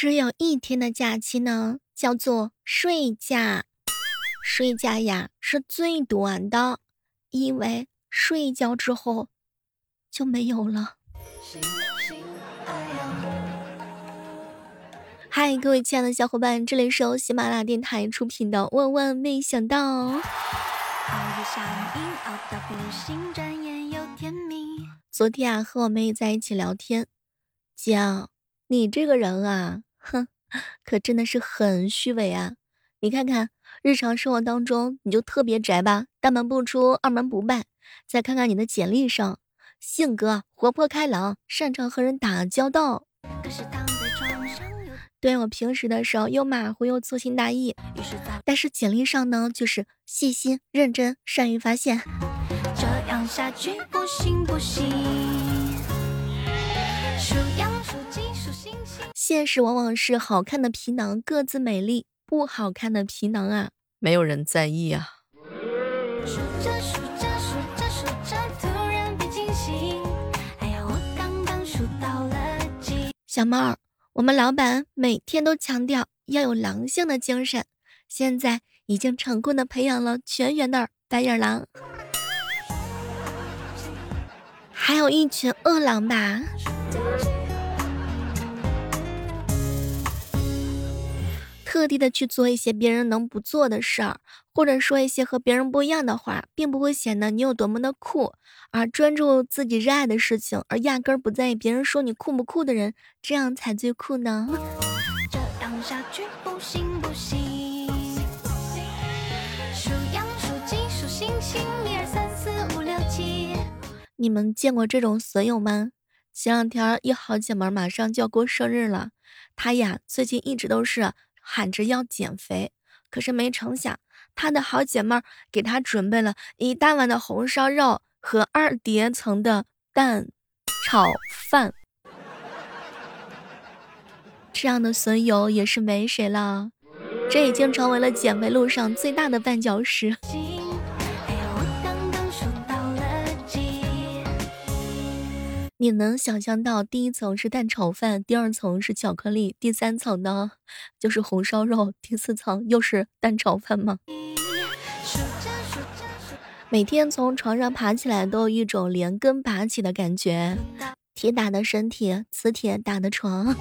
只有一天的假期呢，叫做睡假。睡假呀是最短的，因为睡一觉之后就没有了。嗨，各位亲爱的小伙伴，这里是由喜马拉雅电台出品的《万万没想到》。昨天啊，和我妹在一起聊天，讲你这个人啊。哼，可真的是很虚伪啊！你看看日常生活当中，你就特别宅吧，大门不出，二门不迈。再看看你的简历上，性格活泼开朗，擅长和人打交道。可是当对我平时的时候又马虎又粗心大意，但是简历上呢，就是细心认真，善于发现。这样下去不行不行。现实往往是好看的皮囊各自美丽，不好看的皮囊啊，没有人在意啊。小猫儿，我们老板每天都强调要有狼性的精神，现在已经成功的培养了全员的白眼狼，还有一群饿狼吧。特地的去做一些别人能不做的事儿，或者说一些和别人不一样的话，并不会显得你有多么的酷。而专注自己热爱的事情，而压根儿不在意别人说你酷不酷的人，这样才最酷呢。这样下去不行不行。数羊数鸡数星星，一二三四五六七。你们见过这种损友吗？前两天一好姐妹马上就要过生日了，她呀最近一直都是。喊着要减肥，可是没成想，她的好姐妹儿给她准备了一大碗的红烧肉和二叠层的蛋炒饭。这样的损友也是没谁了，这已经成为了减肥路上最大的绊脚石。你能想象到第一层是蛋炒饭，第二层是巧克力，第三层呢就是红烧肉，第四层又是蛋炒饭吗？每天从床上爬起来都有一种连根拔起的感觉，铁打的身体，磁铁打的床。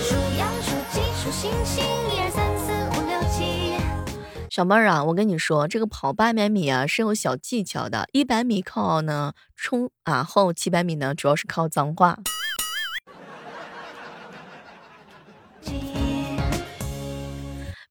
数羊数鸡数星星小妹儿啊，我跟你说，这个跑八百米啊是有小技巧的。一百米靠呢冲啊后，七百米呢主要是靠脏话。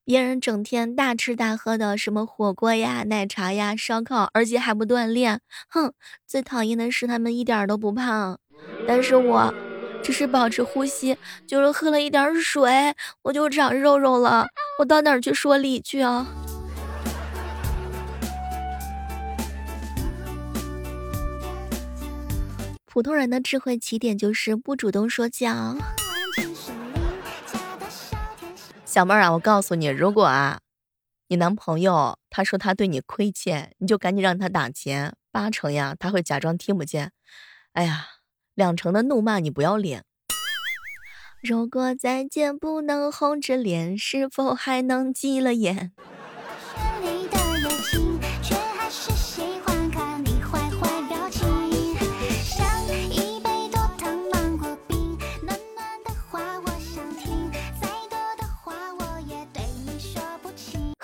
别人整天大吃大喝的，什么火锅呀、奶茶呀、烧烤，而且还不锻炼。哼，最讨厌的是他们一点都不胖，但是我只是保持呼吸，就是喝了一点水，我就长肉肉了。我到哪儿去说理去啊？普通人的智慧起点就是不主动说教。小妹儿啊，我告诉你，如果啊，你男朋友他说他对你亏欠，你就赶紧让他打钱，八成呀他会假装听不见。哎呀，两成的怒骂你不要脸。如果再见不能红着脸，是否还能急了眼？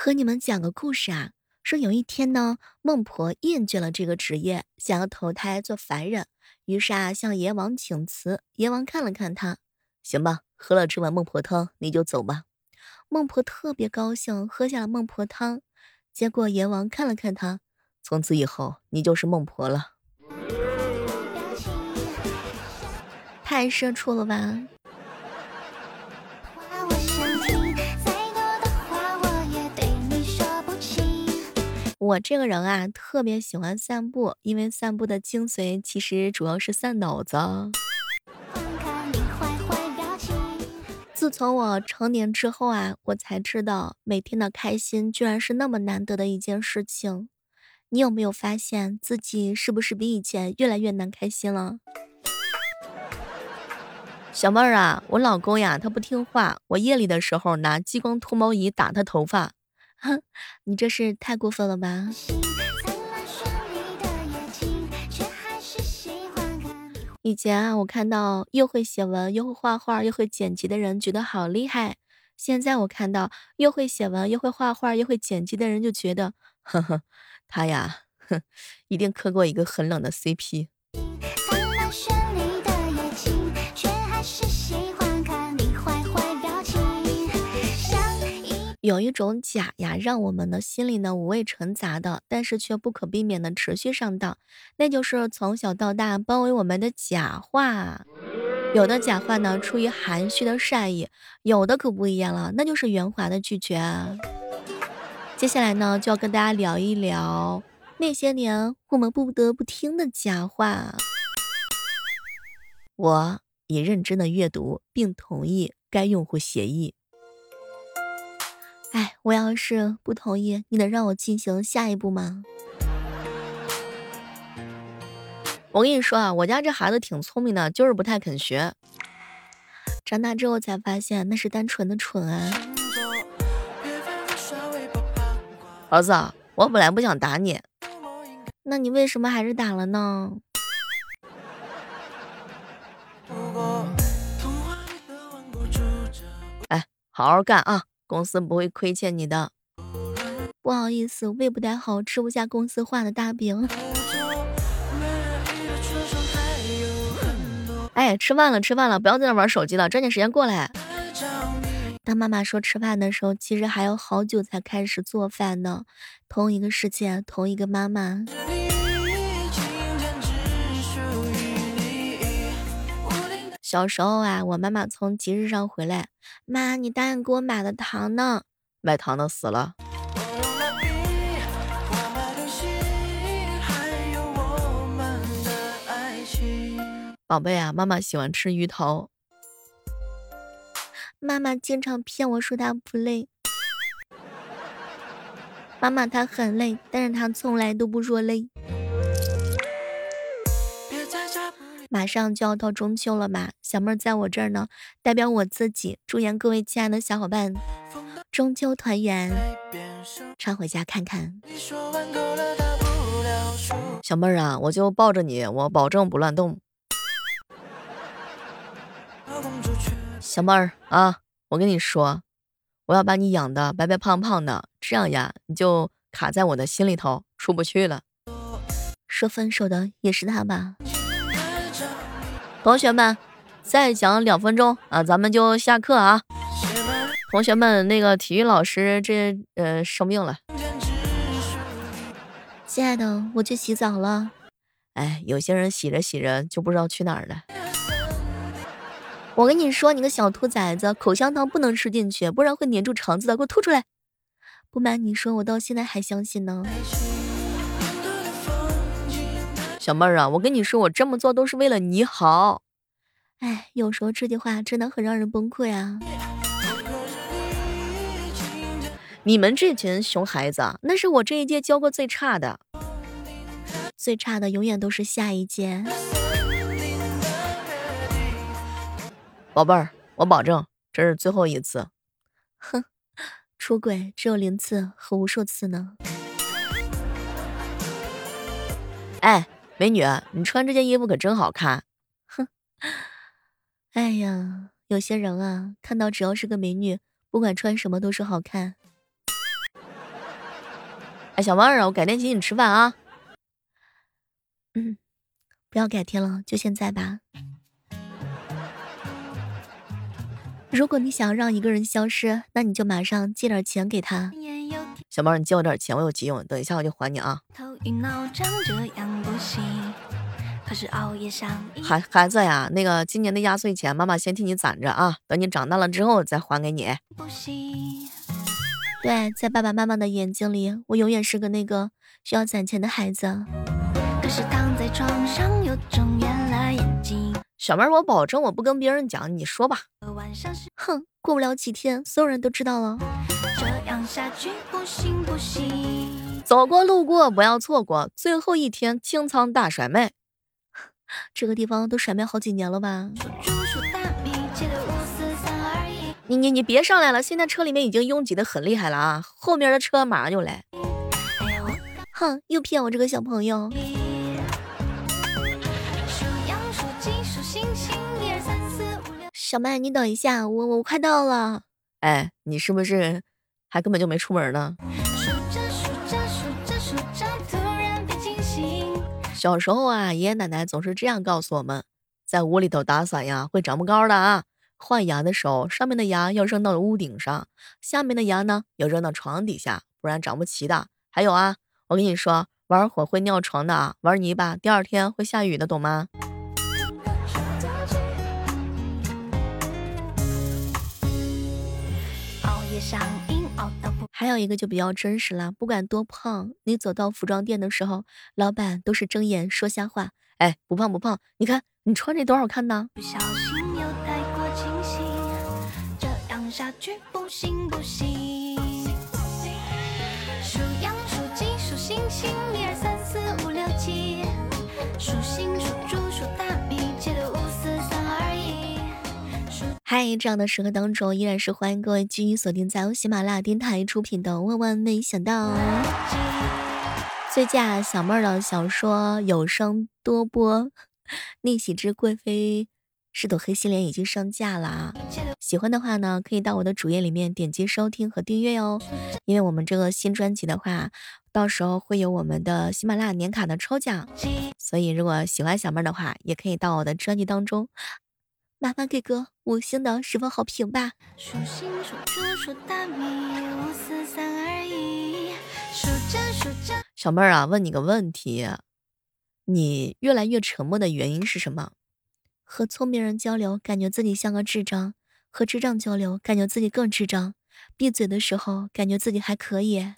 和你们讲个故事啊，说有一天呢，孟婆厌倦了这个职业，想要投胎做凡人，于是啊，向阎王请辞。阎王看了看他，行吧，喝了这碗孟婆汤，你就走吧。孟婆特别高兴，喝下了孟婆汤。结果阎王看了看他，从此以后你就是孟婆了。太社畜了吧！我这个人啊，特别喜欢散步，因为散步的精髓其实主要是散脑子。自从我成年之后啊，我才知道每天的开心居然是那么难得的一件事情。你有没有发现自己是不是比以前越来越难开心了？小妹儿啊，我老公呀，他不听话，我夜里的时候拿激光脱毛仪打他头发，哼，你这是太过分了吧？以前啊，我看到又会写文又会画画又会剪辑的人，觉得好厉害。现在我看到又会写文又会画画又会剪辑的人，就觉得，呵呵，他呀，哼，一定磕过一个很冷的 CP。有一种假呀，让我们的心里呢五味陈杂的，但是却不可避免的持续上当，那就是从小到大包围我们的假话。有的假话呢，出于含蓄的善意；有的可不一样了，那就是圆滑的拒绝。接下来呢，就要跟大家聊一聊那些年我们不得不听的假话。我已认真的阅读并同意该用户协议。哎，我要是不同意，你能让我进行下一步吗？我跟你说啊，我家这孩子挺聪明的，就是不太肯学。长大之后才发现，那是单纯的蠢啊！儿子，我本来不想打你，那你为什么还是打了呢？哎，好好干啊！公司不会亏欠你的。不好意思，胃不太好，吃不下公司画的大饼。哎，吃饭了，吃饭了，不要在那玩手机了，抓紧时间过来。当妈妈说吃饭的时候，其实还有好久才开始做饭呢。同一个世界，同一个妈妈。小时候啊，我妈妈从集市上回来，妈，你答应给我买的糖呢？卖糖的死了。宝贝啊，妈妈喜欢吃鱼头。妈妈经常骗我说她不累。妈妈她很累，但是她从来都不说累。马上就要到中秋了吧，小妹在我这儿呢，代表我自己祝愿各位亲爱的小伙伴中秋团圆，常回家看看。小妹儿啊，我就抱着你，我保证不乱动。小妹儿啊，我跟你说，我要把你养的白白胖胖的，这样呀，你就卡在我的心里头，出不去了。说分手的也是他吧？同学们，再讲两分钟啊，咱们就下课啊。同学们，那个体育老师这呃生病了。亲爱的，我去洗澡了。哎，有些人洗着洗着就不知道去哪儿了。我跟你说，你个小兔崽子，口香糖不能吃进去，不然会粘住肠子的，给我吐出来。不瞒你说，我到现在还相信呢。小妹儿啊，我跟你说，我这么做都是为了你好。哎，有时候这句话真的很让人崩溃啊！你们这群熊孩子，那是我这一届教过最差的，最差的永远都是下一届。宝贝儿，我保证这是最后一次。哼，出轨只有零次和无数次呢。哎。美女，你穿这件衣服可真好看。哼，哎呀，有些人啊，看到只要是个美女，不管穿什么都是好看。哎，小妹儿啊，我改天请你吃饭啊。嗯，不要改天了，就现在吧。如果你想让一个人消失，那你就马上借点钱给他。小猫，你借我点钱，我有急用，等一下我就还你啊。孩孩子呀，那个今年的压岁钱，妈妈先替你攒着啊，等你长大了之后再还给你。对，在爸爸妈妈的眼睛里，我永远是个那个需要攒钱的孩子。小妹儿，我保证我不跟别人讲，你说吧。哼，过不了几天，所有人都知道了。走过路过不要错过，最后一天清仓大甩卖。这个地方都甩卖好几年了吧？你你你别上来了，现在车里面已经拥挤的很厉害了啊，后面的车马上就来。哼，又骗我这个小朋友。小麦，你等一下，我我快到了。哎，你是不是还根本就没出门呢？小时候啊，爷爷奶奶总是这样告诉我们：在屋里头打伞呀，会长不高的啊。换牙的时候，上面的牙要扔到屋顶上，下面的牙呢要扔到床底下，不然长不齐的。还有啊，我跟你说，玩火会尿床的啊，玩泥巴第二天会下雨的，懂吗？还有一个就比较真实了，不管多胖，你走到服装店的时候，老板都是睁眼说瞎话。哎，不胖不胖，你看你穿这多好看呢。下去不行不行。数羊数鸡数星星，一二三四五六七。数星数嗨，这样的时刻当中，依然是欢迎各位继续锁定在由喜马拉雅电台出品的《万万没想到》。最近小妹儿的小说有声多播《逆袭之贵妃》。是朵黑心莲已经上架了啊，喜欢的话呢，可以到我的主页里面点击收听和订阅哦。因为我们这个新专辑的话，到时候会有我们的喜马拉雅年卡的抽奖，所以如果喜欢小妹儿的话，也可以到我的专辑当中，麻烦给个五星的十分好评吧。数星数猪数大米，五四三二一，数着数着小妹儿啊，问你个问题，你越来越沉默的原因是什么？和聪明人交流，感觉自己像个智障；和智障交流，感觉自己更智障。闭嘴的时候，感觉自己还可以。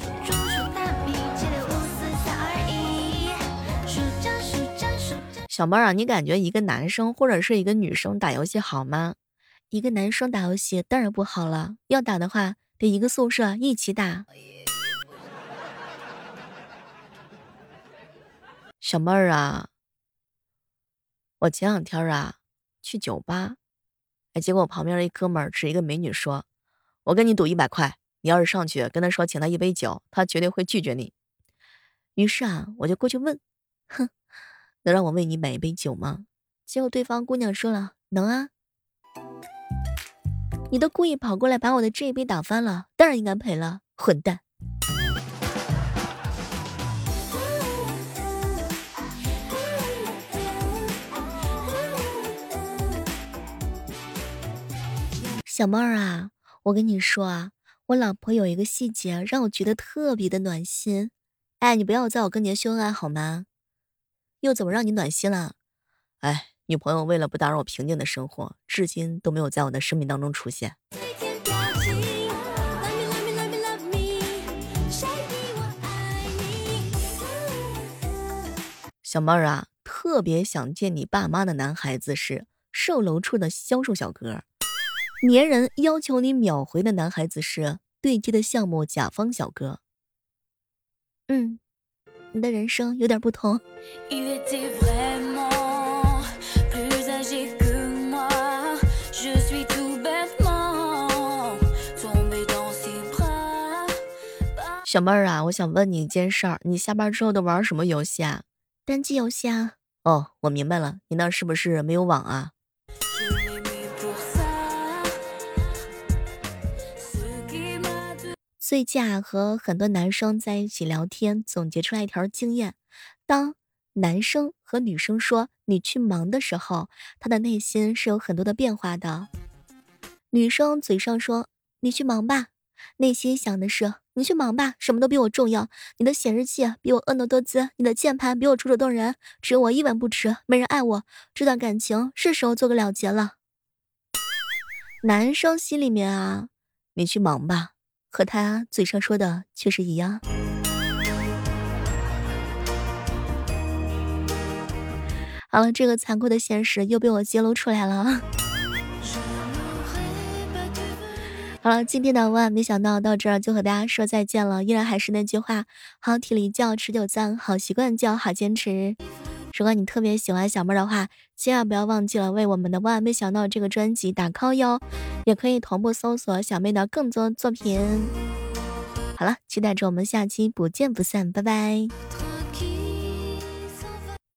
小妹儿啊，你感觉一个男生或者是一个女生打游戏好吗？一个男生打游戏当然不好了，要打的话得一个宿舍一起打。小妹儿啊。我前两天啊去酒吧，哎，结果我旁边的一哥们儿指一个美女说：“我跟你赌一百块，你要是上去跟他说请他一杯酒，他绝对会拒绝你。”于是啊，我就过去问：“哼，能让我为你买一杯酒吗？”结果对方姑娘说了：“能啊。”你都故意跑过来把我的这一杯打翻了，当然应该赔了，混蛋。小妹儿啊，我跟你说啊，我老婆有一个细节让我觉得特别的暖心。哎，你不要在我跟前秀恩爱好吗？又怎么让你暖心了？哎，女朋友为了不打扰我平静的生活，至今都没有在我的生命当中出现。小妹儿啊，特别想见你爸妈的男孩子是售楼处的销售小哥。粘人要求你秒回的男孩子是对接的项目甲方小哥。嗯，你的人生有点不同。小妹儿啊，我想问你一件事儿，你下班之后都玩什么游戏啊？单机游戏啊。哦，我明白了，你那是不是没有网啊？最近啊和很多男生在一起聊天，总结出来一条经验：当男生和女生说“你去忙”的时候，他的内心是有很多的变化的。女生嘴上说“你去忙吧”，内心想的是“你去忙吧，什么都比我重要。你的显示器比我婀娜多姿，你的键盘比我楚楚动人，只有我一文不值，没人爱我。这段感情是时候做个了结了。”男生心里面啊，“你去忙吧”。和他嘴上说的却是一样。好了，这个残酷的现实又被我揭露出来了。好了，今天的万万没想到到这儿就和大家说再见了。依然还是那句话，好体力就要持久战，好习惯就要好坚持。如果你特别喜欢小妹的话，千万不要忘记了为我们的《万万没想到》这个专辑打 call 哟，也可以同步搜索小妹的更多作品。好了，期待着我们下期不见不散，拜拜。